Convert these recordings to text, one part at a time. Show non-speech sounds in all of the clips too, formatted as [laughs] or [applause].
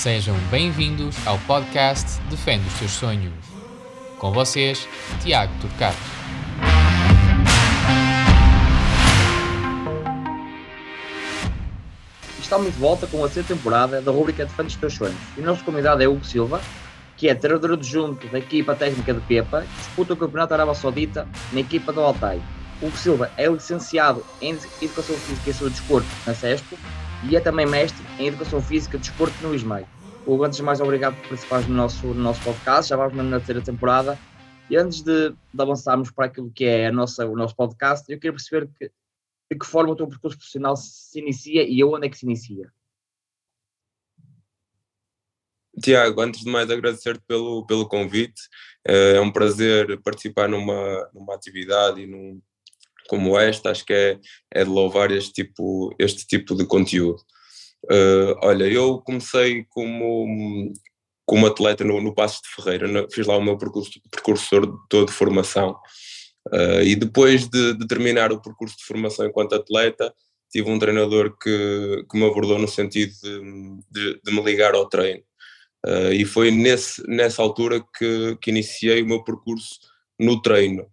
Sejam bem-vindos ao podcast Defende os Seus Sonhos. Com vocês, Tiago Turcato. Estamos de volta com a sexta temporada da rubrica Defende os Teus Sonhos. E o nosso convidado é Hugo Silva, que é treinador adjunto da equipa técnica de Pepa, que disputa o Campeonato Arábia Saudita na equipa do Altai. Hugo Silva é licenciado em Educação Física e Saúde de Desporto na CESPO e é também mestre em Educação Física Desporto no ISMAI. Hugo, antes de mais, obrigado por participar no nosso, no nosso podcast, já vamos na terceira temporada. E antes de, de, avançarmos para aquilo que é a nossa, o nosso podcast, eu queria perceber que, de que forma o teu percurso profissional se inicia e onde é que se inicia. Tiago, antes de mais agradecer-te pelo, pelo convite. É um prazer participar numa, numa atividade e num, como esta, acho que é, é de louvar este tipo, este tipo de conteúdo. Uh, olha, eu comecei como, como atleta no, no Passos de Ferreira, fiz lá o meu percurso, percurso todo de formação. Uh, e depois de, de, terminar o percurso de formação enquanto atleta, tive um treinador que, que me abordou no sentido de, de, de me ligar ao treino. Uh, e foi nesse, nessa altura que, que iniciei o meu percurso no treino.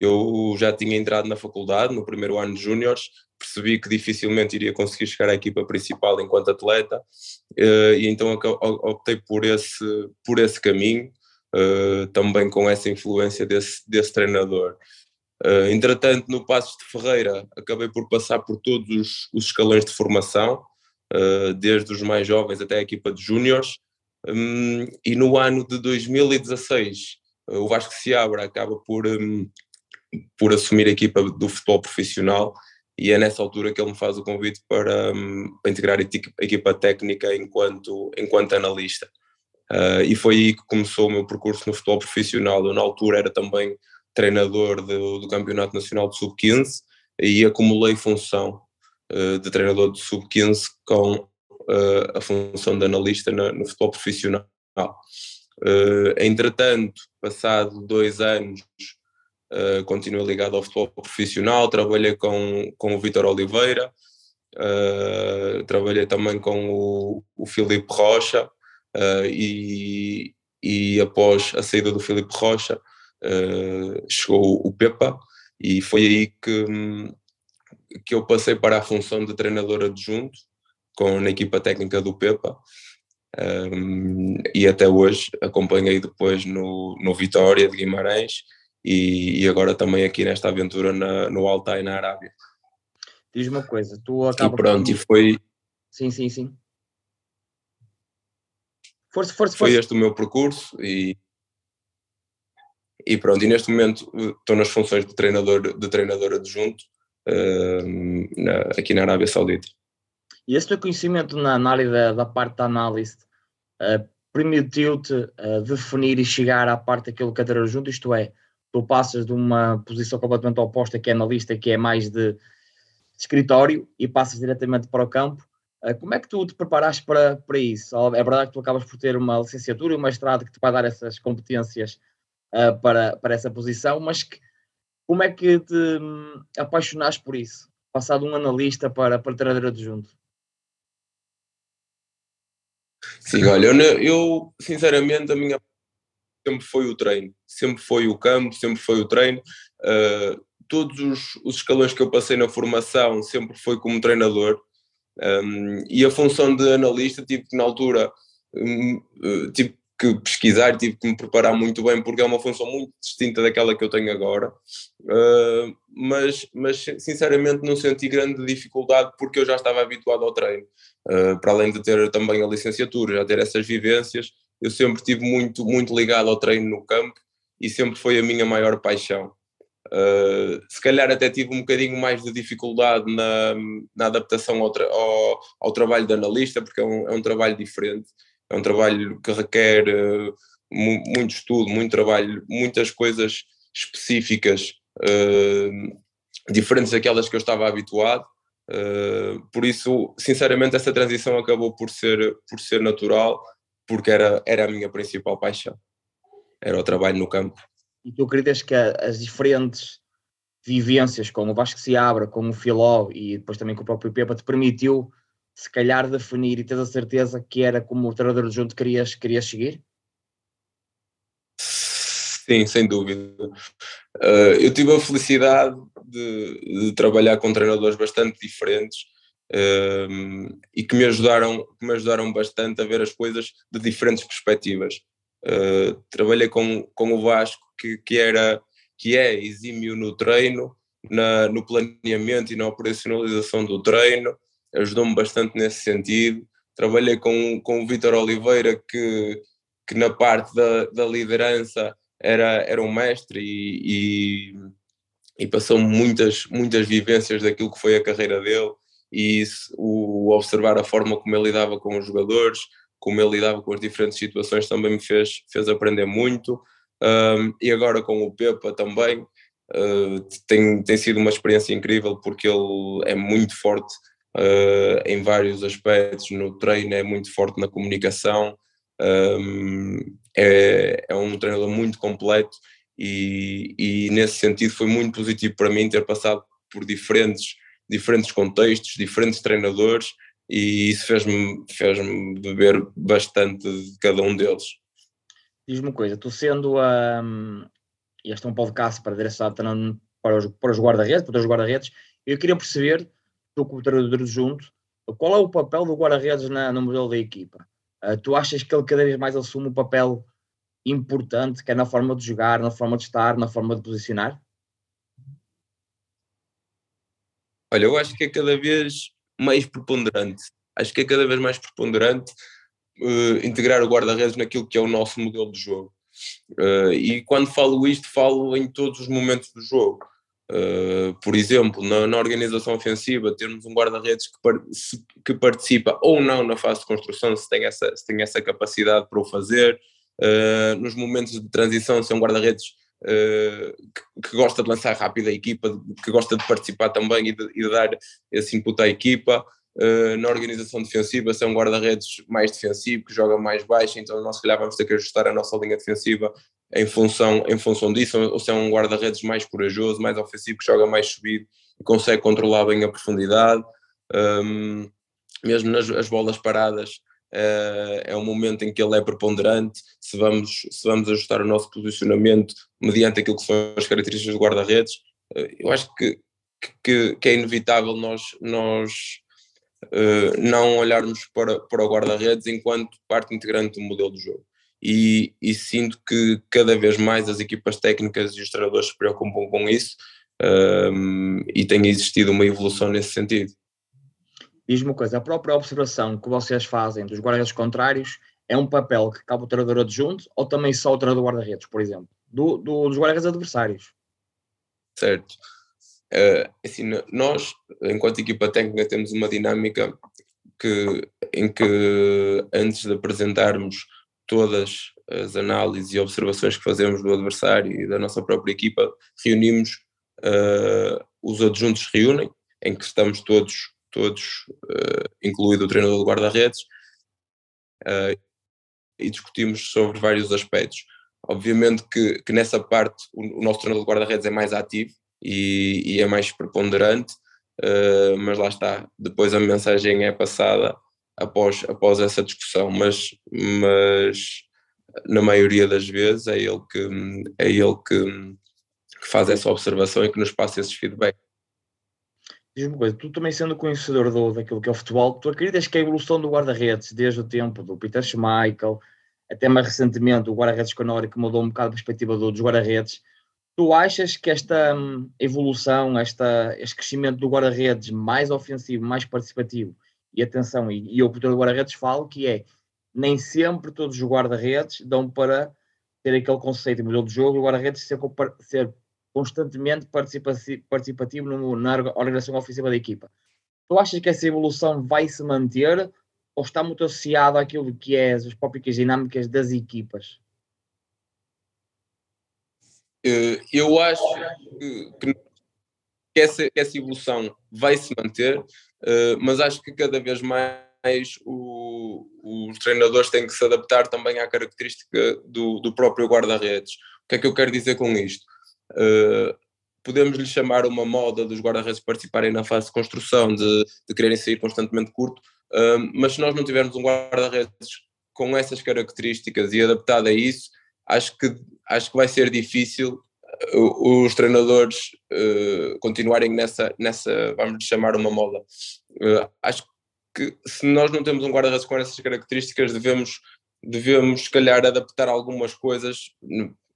Eu já tinha entrado na faculdade, no primeiro ano de júniores, percebi que dificilmente iria conseguir chegar à equipa principal enquanto atleta, eh, e então optei por esse, por esse caminho, eh, também com essa influência desse, desse treinador. Eh, entretanto, no Passos de Ferreira, acabei por passar por todos os, os escalões de formação, desde os mais jovens até a equipa de júniores, hum, e no ano de 2016, o Vasco Seabra acaba por hum, por assumir a equipa do futebol profissional e é nessa altura que ele me faz o convite para, um, para integrar a equipa técnica enquanto, enquanto analista. Uh, e foi aí que começou o meu percurso no futebol profissional. Eu, na altura, era também treinador do, do Campeonato Nacional de Sub-15 e acumulei função uh, de treinador de Sub-15 com uh, a função de analista no futebol profissional. entretanto, passado dois anos, uh, ligado ao futebol profissional, trabalhei com, com o Vitor Oliveira, uh, trabalhei também com o, o Filipe Rocha uh, e, e após a saída do Filipe Rocha chegou o Pepa e foi aí que, que eu passei para a função de treinador adjunto com, na equipa técnica do Pepa. Um, e até hoje acompanhei depois no, no Vitória de Guimarães e, e agora também aqui nesta aventura na, no Altai, na Arábia. Diz uma coisa, tu acabas. E pronto, por... e foi. Sim, sim, sim. Força, força, Foi este o meu percurso e. E pronto, e neste momento eh, estou nas funções de treinador, de treinador adjunto uh, na, aqui na Arábia Saudita. E esse teu conhecimento na, na área da, da parte da análise uh, permitiu-te uh, definir e chegar à parte daquilo que treinador adjunto, isto é, tu passas de uma posição completamente oposta, que é analista, que é mais de, de escritório, e passas diretamente para o campo. Uh, como é que tu te preparaste para, para isso? É verdade que tu acabas por ter uma licenciatura e uma mestrado que te vai dar essas competências uh, para, para essa posição, mas que, como é que te um, apaixonaste por isso? Passar de um analista para, para treinador adjunto? Sim, olha, eu, eu sinceramente a minha sempre foi o treino, sempre foi o campo, sempre foi o treino. Uh, todos os, os, escalões que eu passei na formação sempre foi como treinador. Um, e a função de analista tive que na altura um, uh, tive que pesquisar, tive que me preparar muito bem porque é uma função muito distinta daquela que eu tenho agora, uh, mas, mas sinceramente não senti grande dificuldade porque eu já estava habituado ao treino, uh, para além de ter também a licenciatura, já ter essas vivências, eu sempre tive muito, muito ligado ao treino no campo e sempre foi a minha maior paixão. Uh, se calhar até tive um bocadinho mais de dificuldade na, na adaptação ao, tra ao, ao, trabalho de analista, porque é um, é um, trabalho diferente, é um trabalho que requer uh, mu muito estudo, muito trabalho, muitas coisas específicas, uh, diferentes daquelas que eu estava habituado. por isso, sinceramente, essa transição acabou por ser, por ser natural porque era, era a minha principal paixão, era o trabalho no campo. E tu acreditas que as diferentes vivências, como o Vasco se abra, como o Filó e depois também com o próprio Pepa, te permitiu, de se calhar definir e ter a certeza que era como o treinador adjunto querias, querias seguir? Sim, sem dúvida. Uh, eu tive a felicidade de, de, trabalhar com treinadores bastante diferentes uh, e que me, ajudaram, que me ajudaram bastante a ver as coisas de diferentes perspectivas. Uh, trabalhei com, com o Vasco, que, que, era, que é exímio no treino, na, no planeamento e na operacionalização do treino, ajudou-me bastante nesse sentido. Trabalhei com, com o Vitor Oliveira, que, que na parte da, da liderança era, era um mestre e, e, e passou muitas, muitas vivências daquilo que foi a carreira dele e o observar a forma como ele lidava com os jogadores, como ele lidava com as diferentes situações também me fez, fez aprender muito. Um, e agora com o Pepa também uh, tem, tem sido uma experiência incrível porque ele é muito forte uh, em vários aspectos, no treino é muito forte na comunicação, um, é, é um treinador muito completo e, e nesse sentido foi muito positivo para mim ter passado por diferentes, diferentes contextos, diferentes treinadores e isso fez-me fez beber bastante de cada um deles. Diz-me uma coisa, tu sendo um, este é um podcast para direcionado para os, para os guarda-redes, para os guarda-redes, eu queria perceber, tu como treinador junto, qual é o papel do guarda-redes no modelo da equipa? Uh, tu achas que ele cada vez mais assume um papel importante, que é na forma de jogar, na forma de estar, na forma de posicionar? Olha, eu acho que é cada vez mais preponderante. Acho que é cada vez mais preponderante uh, integrar o guarda-redes naquilo que é o nosso modelo de jogo. Uh, e quando falo isto, falo em todos os momentos do jogo. Uh, por exemplo, na, na, organização ofensiva, termos um guarda-redes que, par que, participa ou não na fase de construção, se tem essa, se tem essa capacidade para o fazer. Nos momentos de transição, se é um guarda-redes uh, que, gosta de lançar rápido a equipa, que gosta de participar também e de, e de dar esse input à equipa. na organização defensiva, é um guarda-redes mais defensivo, que joga mais baixo, então nós se calhar vamos ter que ajustar a nossa linha defensiva em função, em função disso, ou se é um guarda-redes mais corajoso, mais ofensivo, que joga mais subido e consegue controlar bem a profundidade. Um, mesmo nas as bolas paradas, uh, é um momento em que ele é preponderante. Se vamos, se vamos ajustar o nosso posicionamento mediante aquilo que são as características do guarda-redes, uh, eu acho que, que, que, é inevitável nós, nós uh, não olharmos para, para o guarda-redes enquanto parte integrante do modelo de jogo e, e, sinto que cada vez mais as equipas técnicas e os treinadores se preocupam com isso um, e tem existido uma evolução nesse sentido. Diz-me uma coisa, a própria observação que vocês fazem dos guarda-redes contrários é um papel que cabe o treinador adjunto ou também só o treinador guarda-redes, por exemplo, do, do dos guarda-redes adversários? Certo. Uh, assim, nós, enquanto equipa técnica, temos uma dinâmica que, em que antes de apresentarmos todas as análises e observações que fazemos do adversário e da nossa própria equipa, reunimos, uh, os adjuntos reúnem, em que estamos todos, todos uh, incluído o treinador do guarda-redes, uh, e discutimos sobre vários aspectos. Obviamente que, que nessa parte o, o nosso treinador do guarda-redes é mais ativo e, e é mais preponderante, uh, mas lá está, depois a mensagem é passada após, após essa discussão, mas, mas na maioria das vezes é ele que, é ele que, que faz essa observação e que nos passa esses feedback. Diz-me coisa, tu também sendo conhecedor do, daquilo que é o futebol, tu acreditas que a evolução do guarda-redes desde o tempo do Peter Schmeichel até mais recentemente o guarda-redes Conori que mudou um bocado a perspectiva dos guarda-redes, tu achas que esta hum, evolução, esta, este crescimento do guarda-redes mais ofensivo, mais participativo, e atenção, e, e o portador do guarda-redes fala que é nem sempre todos os guarda-redes dão para ter aquele conceito e modelo de jogo, o guarda-redes ser, ser, constantemente participativo, no, na organização ofensiva da equipa. Tu achas que essa evolução vai se manter ou está muito associado àquilo que é as próprias dinâmicas das equipas? Eh, eu acho que, que essa, essa evolução vai se manter, eh, mas acho que cada vez mais o, os treinadores têm que se adaptar também à característica do, do próprio guarda-redes. O que é que eu quero dizer com isto? Uh, podemos lhe chamar uma moda dos guarda-redes participarem na fase de construção, de, de quererem sair constantemente curto, um, mas se nós não tivermos um guarda-redes com essas características e adaptado a isso, acho que, acho que vai ser difícil uh, os treinadores uh, continuarem nessa, nessa, vamos chamar uma moda. Uh, acho que se nós não temos um guarda-redes com essas características, devemos, devemos, se calhar, adaptar algumas coisas,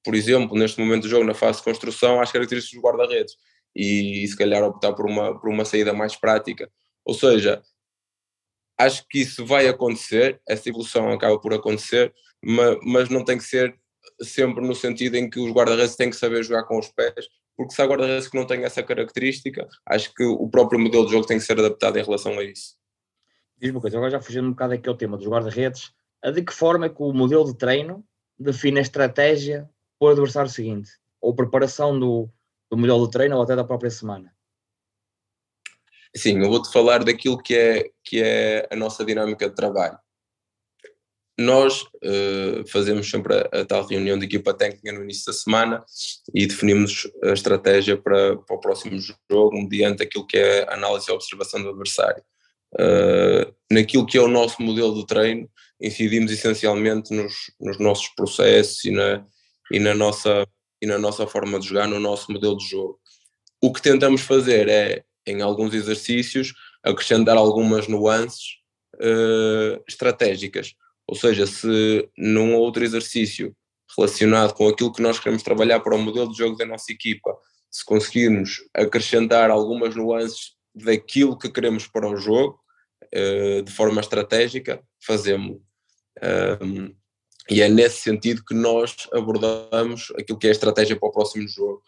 por exemplo, neste momento do jogo, na fase de construção, às características dos guarda-redes e, se calhar, optar por uma, por uma saída mais prática. Ou seja, acho que isso vai acontecer, essa evolução acaba por acontecer, mas, mas não tem que ser sempre no sentido em que os guarda-redes têm que saber jogar com os pés, porque se há guarda-redes que não têm essa característica, acho que o próprio modelo de jogo tem que ser adaptado em relação a isso. Diz uma coisa, agora já fugindo um bocado aqui ao tema dos guarda-redes, de que forma é que o modelo de treino define a estratégia o adversário seguinte? Ou preparação do, do modelo de treino ou até da própria semana? Sim, eu vou-te falar daquilo que é, que é a nossa dinâmica de trabalho. Nós uh, fazemos sempre a, a, tal reunião de equipa técnica no início da semana e definimos a estratégia para, para o próximo jogo, mediante aquilo que é a análise e observação do adversário. Uh, naquilo que é o nosso modelo de treino, incidimos essencialmente nos, nos nossos processos e na, e, na nossa, e na nossa forma de jogar, no nosso modelo de jogo. O que tentamos fazer é em alguns exercícios, acrescentar algumas nuances uh, estratégicas. Ou seja, se num outro exercício relacionado com aquilo que nós queremos trabalhar para o modelo de jogo da nossa equipa, se conseguirmos acrescentar algumas nuances daquilo que queremos para o jogo, uh, de forma estratégica, fazemos. E é nesse sentido que nós abordamos aquilo que é a estratégia para o próximo jogo.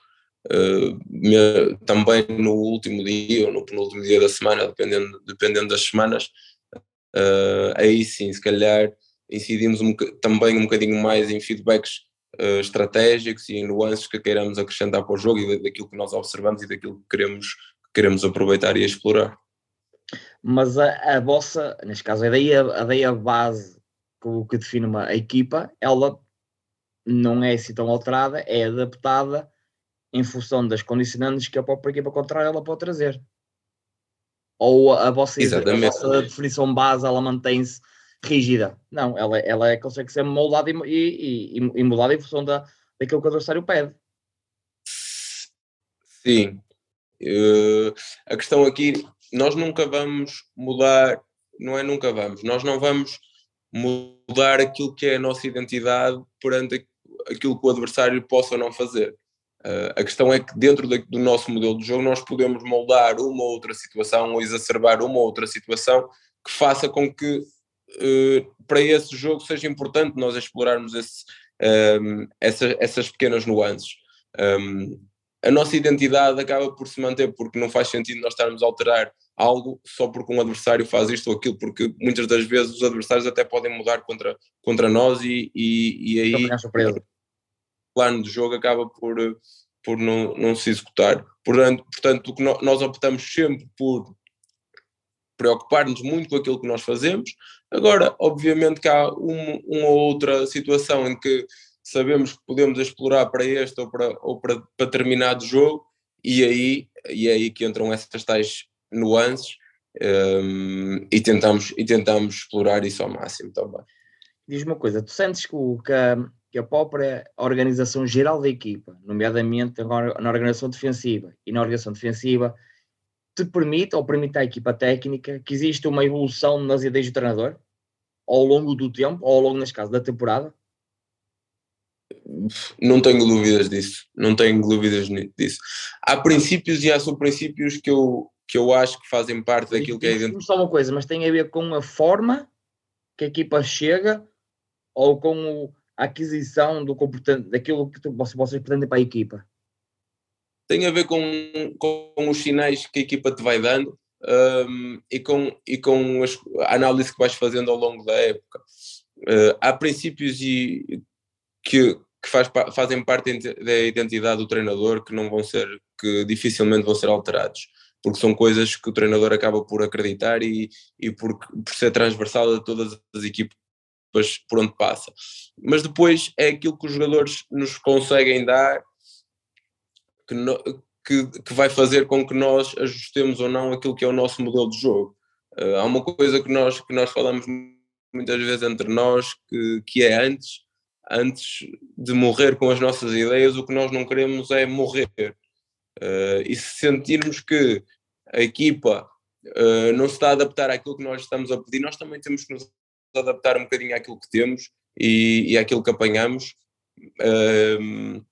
Uh, também no último dia ou no penúltimo dia da semana, dependendo, dependendo das semanas, uh, aí sim, se calhar incidimos um, também um bocadinho mais em feedbacks uh, estratégicos e em nuances que queiramos acrescentar para o jogo e daquilo que nós observamos e daquilo que queremos, que queremos aproveitar e explorar. Mas a, a vossa, neste caso, a ideia, a ideia base que, que define uma equipa, ela não é assim tão alterada, é adaptada em função das condicionantes que a própria equipa contrária ela pode trazer. Ou a vossa, a vossa definição base ela mantém-se rígida. Não, ela, ela é, consegue ser moldada e, e, e, e moldada em função da, daquilo que o adversário pede. Sim. Uh, a questão aqui, nós nunca vamos mudar, não é nunca vamos, nós não vamos mudar aquilo que é a nossa identidade perante aquilo que o adversário possa ou não fazer. Uh, a questão é que dentro de, do nosso modelo de jogo nós podemos moldar uma ou outra situação ou exacerbar uma ou outra situação que faça com que uh, para esse jogo seja importante nós explorarmos esse, um, essa, essas pequenas nuances. Um, a nossa identidade acaba por se manter porque não faz sentido nós estarmos a alterar algo só porque um adversário faz isto ou aquilo, porque muitas das vezes os adversários até podem mudar contra, contra nós e, e, e aí plano de jogo acaba por, por não, não se executar. Portanto, portanto, o que nós optamos sempre por preocupar-nos muito com aquilo que nós fazemos. Agora, obviamente que há um, uma outra situação em que sabemos que podemos explorar para este ou para, ou para, para determinado jogo, e aí, e aí que entram essas tais nuances um, e, tentamos, e tentamos explorar isso ao máximo também. Diz uma coisa, tu sentes que, o, que que a própria organização geral da equipa, nomeadamente na organização defensiva e na organização defensiva, te permite ou permite à equipa técnica que exista uma evolução nas ideias do treinador ao longo do tempo ou ao longo, neste caso, da temporada? Não tenho dúvidas disso, não tenho dúvidas disso. Há princípios e há subprincípios que eu, que eu acho que fazem parte daquilo que é dentro. Só uma coisa, mas tem a ver com a forma que a equipa chega ou com a aquisição do comportamento, daquilo que vocês pretendem para a equipa? Tem a ver com, com os sinais que a equipa te vai dando um, e com, e com as, a análise que vais fazendo ao longo da época. Uh, há princípios e, que, que faz, fazem parte da identidade do treinador que não vão ser, que dificilmente vão ser alterados, porque são coisas que o treinador acaba por acreditar e, e por, por ser transversal a todas as equipas por onde passa. Mas depois é aquilo que os jogadores nos conseguem dar que, no, que, que vai fazer com que nós ajustemos ou não aquilo que é o nosso modelo de jogo. Uh, há uma coisa que nós, que nós falamos muitas vezes entre nós, que, que é antes, antes de morrer com as nossas ideias, o que nós não queremos é morrer. Uh, e se sentirmos que a equipa uh, não se está a adaptar àquilo que nós estamos a pedir, nós também temos que nos adaptar um bocadinho àquilo que temos e, e àquilo que apanhamos uh,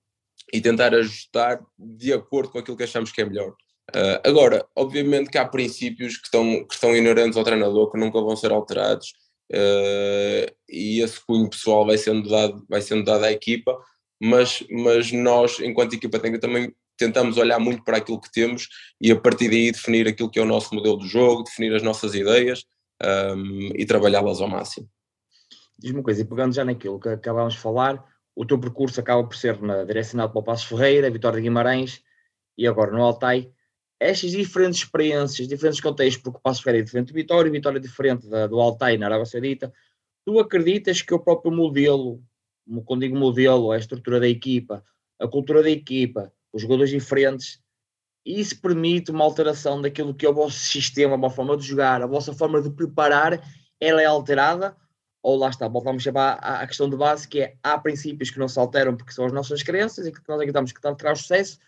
e tentar ajustar de acordo com aquilo que achamos que é melhor. Uh, agora, obviamente que há princípios que estão, que estão inerentes ao treinador que nunca vão ser alterados e esse cunho pessoal vai sendo dado, vai sendo dado à equipa, mas, mas nós, enquanto equipa técnica, também tentamos olhar muito para aquilo que temos e a partir daí definir aquilo que é o nosso modelo de jogo, definir as nossas ideias um, e trabalhá-las ao máximo. Diz-me uma coisa, e pegando já naquilo que acabámos de falar, o teu percurso acaba por ser na direcionado para o Passo Ferreira, Vitória de Guimarães e agora no Altai. Estas diferentes experiências, diferentes contextos, porque o Passo Ferreira é diferente do Vitória, Vitória é diferente da, do Altai na Arábia Saudita, tu acreditas que o próprio modelo, quando digo modelo, a estrutura da equipa, a cultura da equipa, os jogadores diferentes, isso permite uma alteração daquilo que é o vosso sistema, a vossa forma de jogar, a vossa forma de preparar, ela é alterada? Ou lá está, voltamos a à questão de base, que é há princípios que não se alteram porque são as nossas crenças e que nós acreditamos que traz sucesso,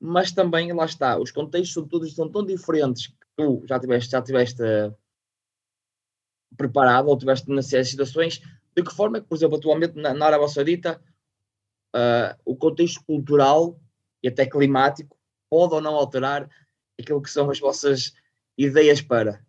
mas também lá está, os contextos são todos são tão diferentes que tu já tiveste, já tiveste uh, preparado ou tiveste nessas situações, de que forma é que, por exemplo, atualmente na, na Arábia Saudita, uh, o contexto cultural e até climático pode ou não alterar aquilo que são as vossas ideias para?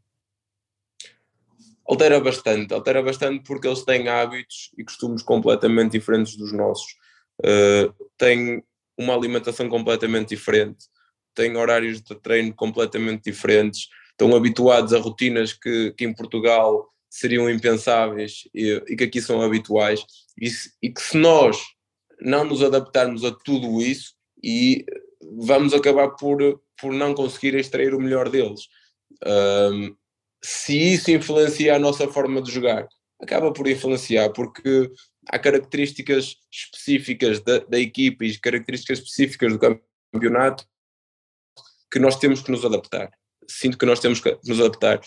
altera bastante, altera bastante porque eles têm hábitos e costumes completamente diferentes dos nossos. Uh, têm uma alimentação completamente diferente, têm horários de treino completamente diferentes, estão habituados a rotinas que, que em Portugal seriam impensáveis e, e que aqui são habituais, e, e, que se nós não nos adaptarmos a tudo isso, e vamos acabar por, por não conseguir extrair o melhor deles. Um, se isso influencia a nossa forma de jogar, acaba por influenciar, porque há características específicas da, da equipe e características específicas do campeonato que nós temos que nos adaptar. Sinto que nós temos que nos adaptar.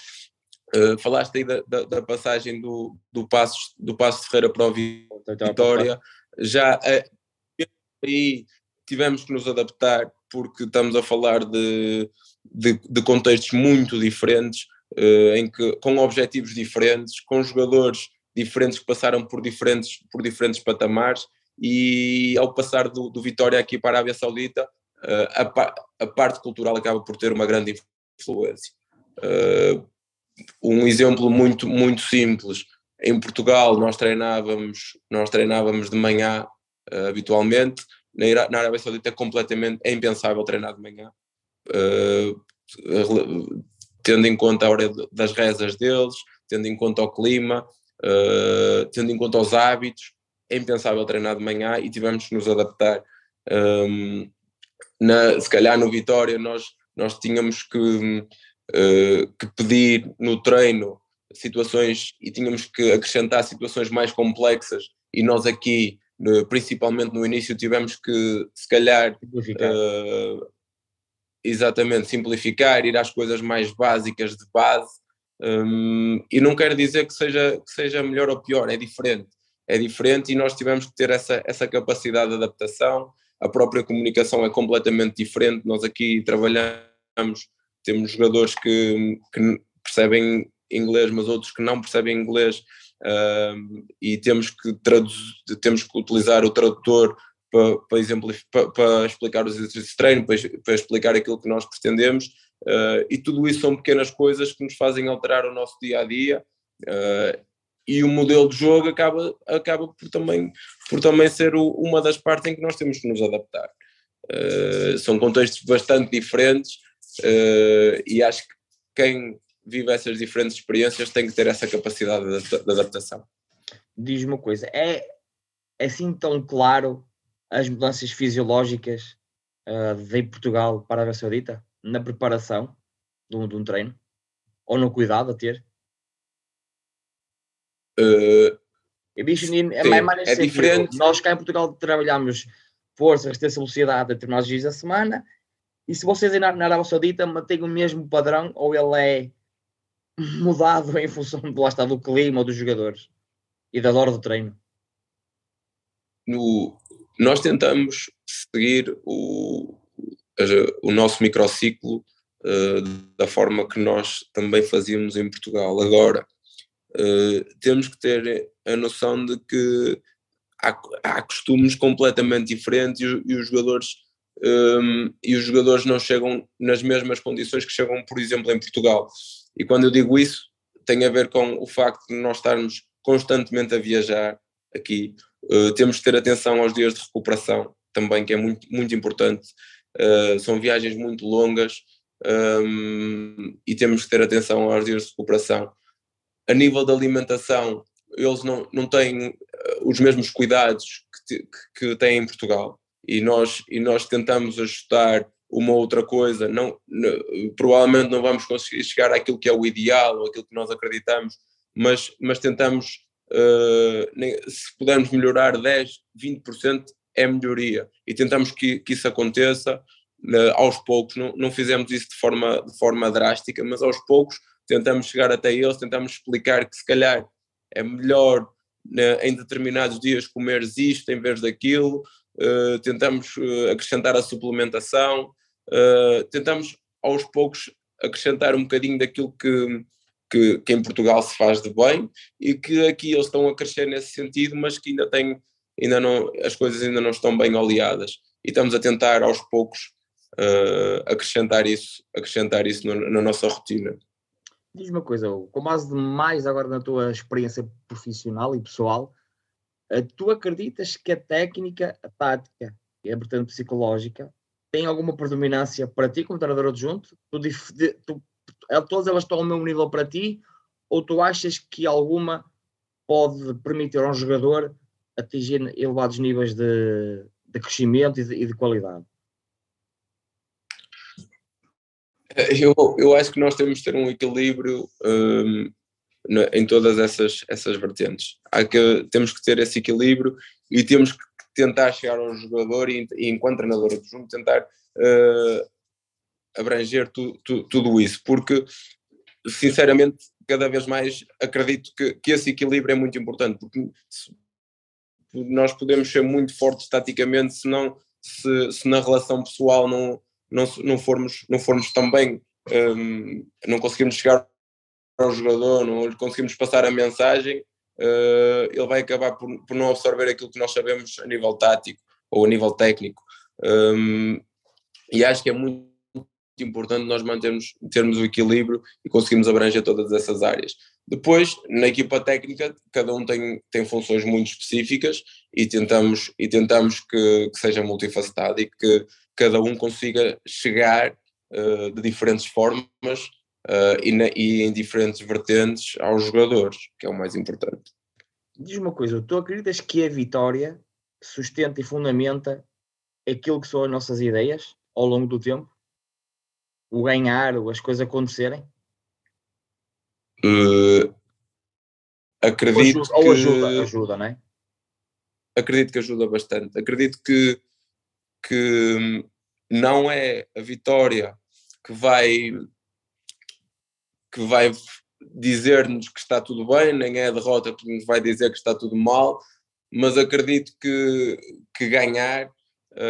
Uh, falaste aí da, da, da, passagem do, do Passos do Passo de Ferreira para o Vitória, já uh, aí tivemos que nos adaptar porque estamos a falar de, de, de contextos muito diferentes, uh, em que, com objetivos diferentes, com jogadores diferentes que passaram por diferentes, por diferentes patamares e ao passar do, do Vitória aqui para a Arábia Saudita, uh, a, a, parte cultural acaba por ter uma grande influência. Uh, um exemplo muito, muito simples, em Portugal nós treinávamos, nós treinávamos de manhã habitualmente, na, na Arábia Saudita é completamente é impensável treinar de manhã. Uh, tendo em conta a hora das rezas deles, tendo em conta o clima, uh, tendo em conta os hábitos, é impensável treinar de manhã e tivemos que nos adaptar. Um, na, se calhar no Vitória nós, nós tínhamos que, uh, que pedir no treino situações e tínhamos que acrescentar situações mais complexas e nós aqui, principalmente no início, tivemos que se calhar uh, exatamente simplificar, ir às coisas mais básicas de base. Um, e não quer dizer que seja, que seja melhor ou pior, é diferente. É diferente e nós tivemos que ter essa, essa capacidade de adaptação. A própria comunicação é completamente diferente. Nós aqui trabalhamos, temos jogadores que, que percebem inglês, mas outros que não percebem inglês, e temos que, traduzir, temos que utilizar o tradutor para, para, para, para explicar os exercícios de treino, para, para, explicar aquilo que nós pretendemos, uh, e tudo isso são pequenas coisas que nos fazem alterar o nosso dia a dia. Uh, e o modelo de jogo acaba, acaba por, também, por também ser o, uma das partes em que nós temos que nos adaptar. Uh, são contextos bastante diferentes e acho que quem vive essas diferentes experiências tem que ter essa capacidade de, adaptação. Diz-me uma coisa, é, é assim tão claro as mudanças fisiológicas uh, de Portugal para a Arábia Saudita na preparação de um, de um, treino ou no cuidado a ter? Uh, é, é, mais é diferente. Nós cá em Portugal trabalhamos força, resistência, velocidade a determinados dias da semana E se vocês na, na Arábia Saudita mantêm o mesmo padrão ou ele é [laughs] mudado em função do, lá está, do clima ou dos jogadores e da hora do treino? No, nós tentamos seguir o, o nosso microciclo uh, da forma que nós também fazíamos em Portugal. Agora, uh, temos que ter a noção de que há, há costumes completamente diferentes e, e os jogadores um, ehm, e os jogadores não chegam nas mesmas condições que chegam, por exemplo, em Portugal. E quando eu digo isso, tem a ver com o facto de nós estarmos constantemente a viajar aqui. Uh, temos que ter atenção aos dias de recuperação também, que é muito, muito importante. Uh, são viagens muito longas um, e temos que ter atenção aos dias de recuperação. A nível da alimentação, eles não, não têm eh, os mesmos cuidados que, que, que têm em Portugal e nós, e nós tentamos ajustar uma outra coisa, não, não, provavelmente não vamos conseguir chegar àquilo que é o ideal ou aquilo que nós acreditamos, mas, mas tentamos, uh, se pudermos melhorar 10, 20%, é melhoria. E tentamos que, que isso aconteça uh, aos poucos, não, não fizemos isso de forma, de forma drástica, mas aos poucos tentamos chegar até eles, tentamos explicar que se calhar é melhor né, em determinados dias comeres isto em vez daquilo, uh, tentamos uh, acrescentar a suplementação, tentamos aos poucos acrescentar um bocadinho daquilo que, que, que, em Portugal se faz de bem e que aqui eles estão a crescer nesse sentido, mas que ainda têm ainda não, as coisas ainda não estão bem oleadas e estamos a tentar aos poucos uh, acrescentar isso, acrescentar isso no, na nossa rotina. Diz uma coisa, com base mais agora na tua experiência profissional e pessoal, uh, tu acreditas que a técnica, a tática e a vertente psicológica tem alguma predominância para ti como treinador adjunto? Tu, tu, todas elas estão ao mesmo nível para ti? Ou tu achas que alguma pode permitir a um jogador atingir elevados níveis de, de crescimento e de, e de, qualidade? Eu, eu acho que nós temos de ter um equilíbrio um, em todas essas, essas vertentes. Há que, temos que ter esse equilíbrio e temos que tentar chegar ao jogador e, e enquanto treinador adjunto, tentar uh, abranger tu, tu, tudo isso, porque sinceramente cada vez mais acredito que, que esse equilíbrio é muito importante, porque nós podemos ser muito fortes taticamente se, não, se, se na relação pessoal não, não, não, formos, não formos também, um, não conseguimos chegar ao jogador, não lhe conseguimos passar a mensagem, uh, ele vai acabar por, por não absorver aquilo que nós sabemos a nível tático ou a nível técnico. Um, e acho que é muito importante nós mantermos termos o equilíbrio e conseguirmos abranger todas essas áreas. Depois, na equipa técnica, cada um tem, tem funções muito específicas e tentamos, e tentamos que, que seja multifacetado e que cada um consiga chegar uh, de diferentes formas uh, e, na, e em diferentes vertentes aos jogadores, que é o mais importante. Diz uma coisa, tu acreditas que a vitória sustenta e fundamenta aquilo que são as nossas ideias ao longo do tempo? O ganhar, as coisas acontecerem? Uh, acredito ou ajuda, que, ou ajuda, ajuda, não é? Acredito que ajuda bastante. Acredito que, que não é a vitória que vai que vai dizer-nos que está tudo bem, nem é a derrota que nos vai dizer que está tudo mal, mas acredito que, que ganhar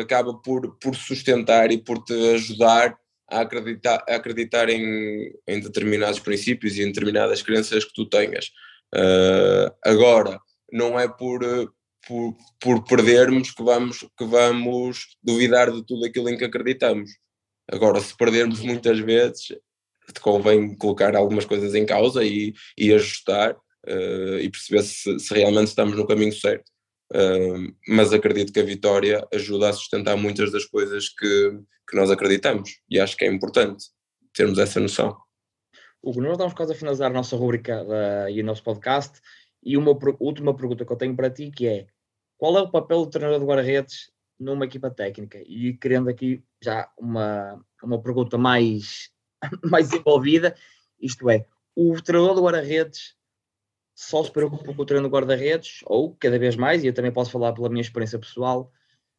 acaba por, por sustentar e por te ajudar a acreditar, a acreditar em, em determinados princípios e em determinadas crenças que tu tenhas. Uh, agora, não é por, por, por perdermos que vamos, que vamos duvidar de tudo aquilo em que acreditamos. Agora, se perdermos muitas vezes, te convém colocar algumas coisas em causa e, e ajustar uh, e perceber se, se, realmente estamos no caminho certo. Uh, mas acredito que a vitória ajuda a sustentar muitas das coisas que, que nós acreditamos e acho que é importante termos essa noção. Hugo, nós estamos quase a finalizar a nossa rubrica uh, e o nosso podcast e uma última pergunta que eu tenho para ti que é qual é o papel do treinador de guarda-redes numa equipa técnica? E querendo aqui já uma, uma pergunta mais, [laughs] mais envolvida, isto é, o treinador de guarda-redes só se preocupa com o treino de guarda-redes, ou cada vez mais, e eu também posso falar pela minha experiência pessoal,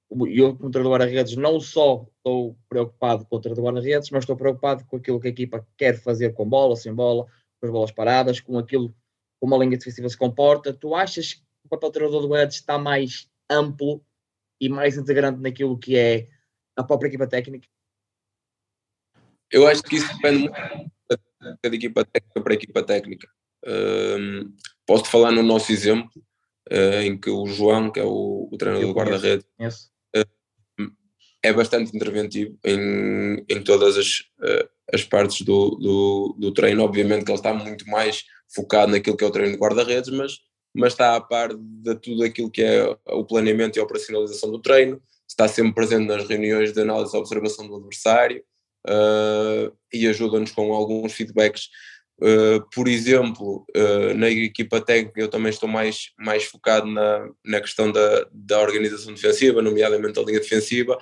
eu, como treinador guarda-redes, não só estou preocupado com o treinador guarda-redes, mas estou preocupado com aquilo que a equipa quer fazer com bola, sem bola, com as bolas paradas, com aquilo como a linha defensiva se comporta. Tu achas que o papel do treinador do guarda-redes está mais amplo e mais integrante naquilo que é a própria equipa técnica? Eu acho que isso depende muito da equipa técnica para a equipa técnica. Um, posso falar no nosso exemplo, uh, em que o João, que é o, o treinador do guarda-redes, uh, é bastante interventivo em, em todas as, uh, as partes do, do, do, treino. Obviamente que ele está muito mais focado naquilo que é o treino de guarda-redes, mas, mas está a par de tudo aquilo que é o planeamento e a operacionalização do treino, está sempre presente nas reuniões de análise e observação do adversário e ajuda-nos com alguns feedbacks. Uh, por exemplo, uh, na equipa técnica eu também estou mais, mais focado na, na questão da, da organização defensiva, nomeadamente a linha defensiva,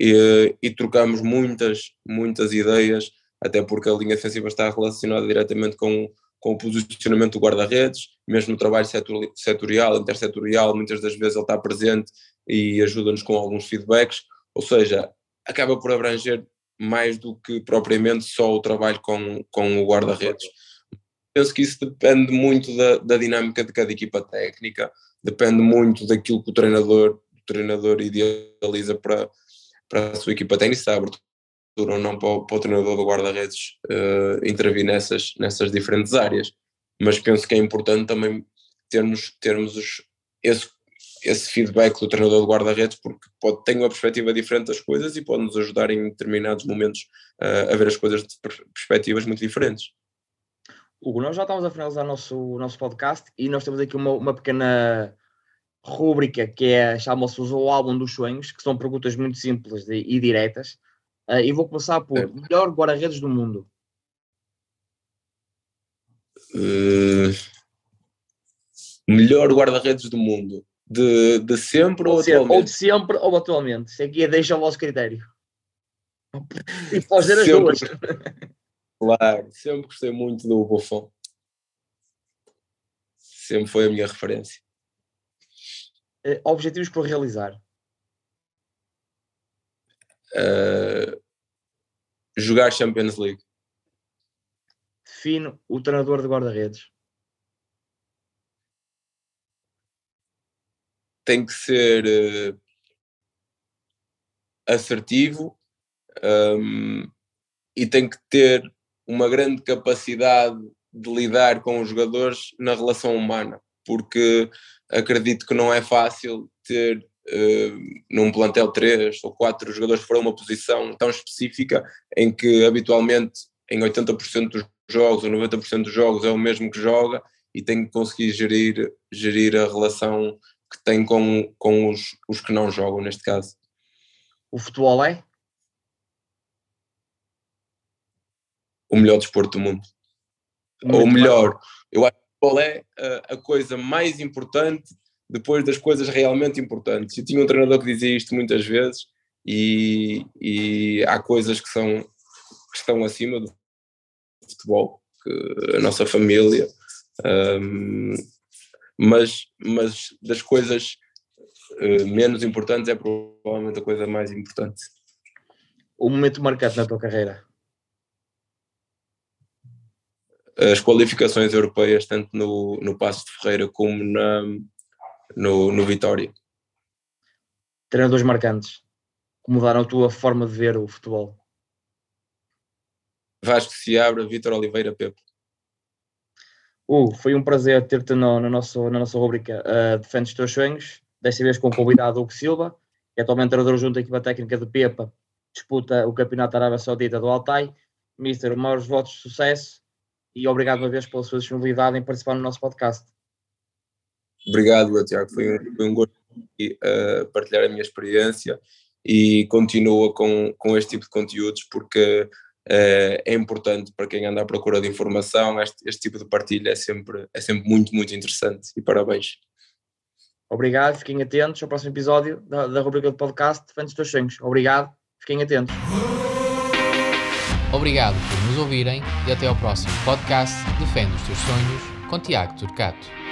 e, e, trocamos muitas, muitas ideias, até porque a linha defensiva está relacionada diretamente com, com o posicionamento do guarda-redes, mesmo no trabalho setorial, intersetorial, muitas das vezes ele está presente e ajuda-nos com alguns feedbacks, ou seja, acaba por abranger mais do que propriamente só o trabalho com, com o guarda-redes. Penso que isso depende muito da, da, dinâmica de cada equipa técnica, depende muito daquilo que o treinador, o treinador idealiza para, para a sua equipa técnica, se abertura ou não para o, para o treinador do guarda-redes uh, intervir nessas, nessas diferentes áreas. Mas penso que é importante também termos, termos os, esse esse feedback do treinador de guarda-redes, porque pode ter uma perspectiva diferente das coisas e pode nos ajudar em determinados momentos uh, a ver as coisas de perspectivas muito diferentes. Hugo, nós já estamos a finalizar o nosso, nosso podcast e nós temos aqui uma, uma pequena rúbrica que é, chama-se o álbum dos sonhos, que são perguntas muito simples e, e diretas. Uh, e vou começar por é. melhor guarda-redes do mundo. Uh, melhor guarda-redes do mundo de, de sempre ou, ou atualmente? Ou de sempre ou atualmente. Isso aqui é deixa ao vosso critério. E pode ser as sempre, duas. [laughs] Claro, sempre gostei muito do Buffon. Sempre foi a minha referência. Uh, objetivos para realizar? Uh, jogar Champions League. Defino o treinador de guarda-redes. Tem que ser uh, assertivo um, e tem que ter uma grande capacidade de lidar com os jogadores na relação humana, porque acredito que não é fácil ter uh, num plantel três ou quatro jogadores para uma posição tão específica em que habitualmente em 80% dos jogos ou 90% dos jogos é o mesmo que joga e tem que conseguir gerir, gerir a relação que tem com, com os, os que não jogam, neste caso. O futebol é? O melhor desporto do mundo. Muito Ou melhor, eu acho que o futebol é a, a, coisa mais importante depois das coisas realmente importantes. Eu tinha um treinador que dizia isto muitas vezes e, e há coisas que, são, que estão acima do futebol, que a nossa família, um, mas, mas das coisas uh, menos importantes é provavelmente a coisa mais importante. O momento marcante na tua carreira? As qualificações europeias, tanto no, no Passo de Ferreira como na, no, no Vitória. Treinadores marcantes que mudaram a tua forma de ver o futebol? Vasco Seabra, Vitor Oliveira, Pepe. Hugo, foi um prazer ter-te no, no na nossa rubrica uh, Defende os Teus Sonhos, desta vez com o convidado Hugo Silva, que é atualmente treinador junto à equipa técnica de Pepa, disputa o Campeonato da Arábia Saudita do Altai. Mister, maiores votos de sucesso e obrigado uma vez pela sua disponibilidade em participar no nosso podcast. Obrigado, Tiago. Foi um, foi um gosto uh, partilhar a minha experiência e continua com, com este tipo de conteúdos porque é importante para quem anda à procura de informação, este, este, tipo de partilha é sempre, é sempre muito, muito interessante e parabéns. Obrigado, fiquem atentos ao próximo episódio da, da rubrica do podcast Defende os Teus Sonhos. Obrigado, fiquem atentos. Obrigado por nos ouvirem e até ao próximo podcast Defende os Teus Sonhos com Tiago Turcato.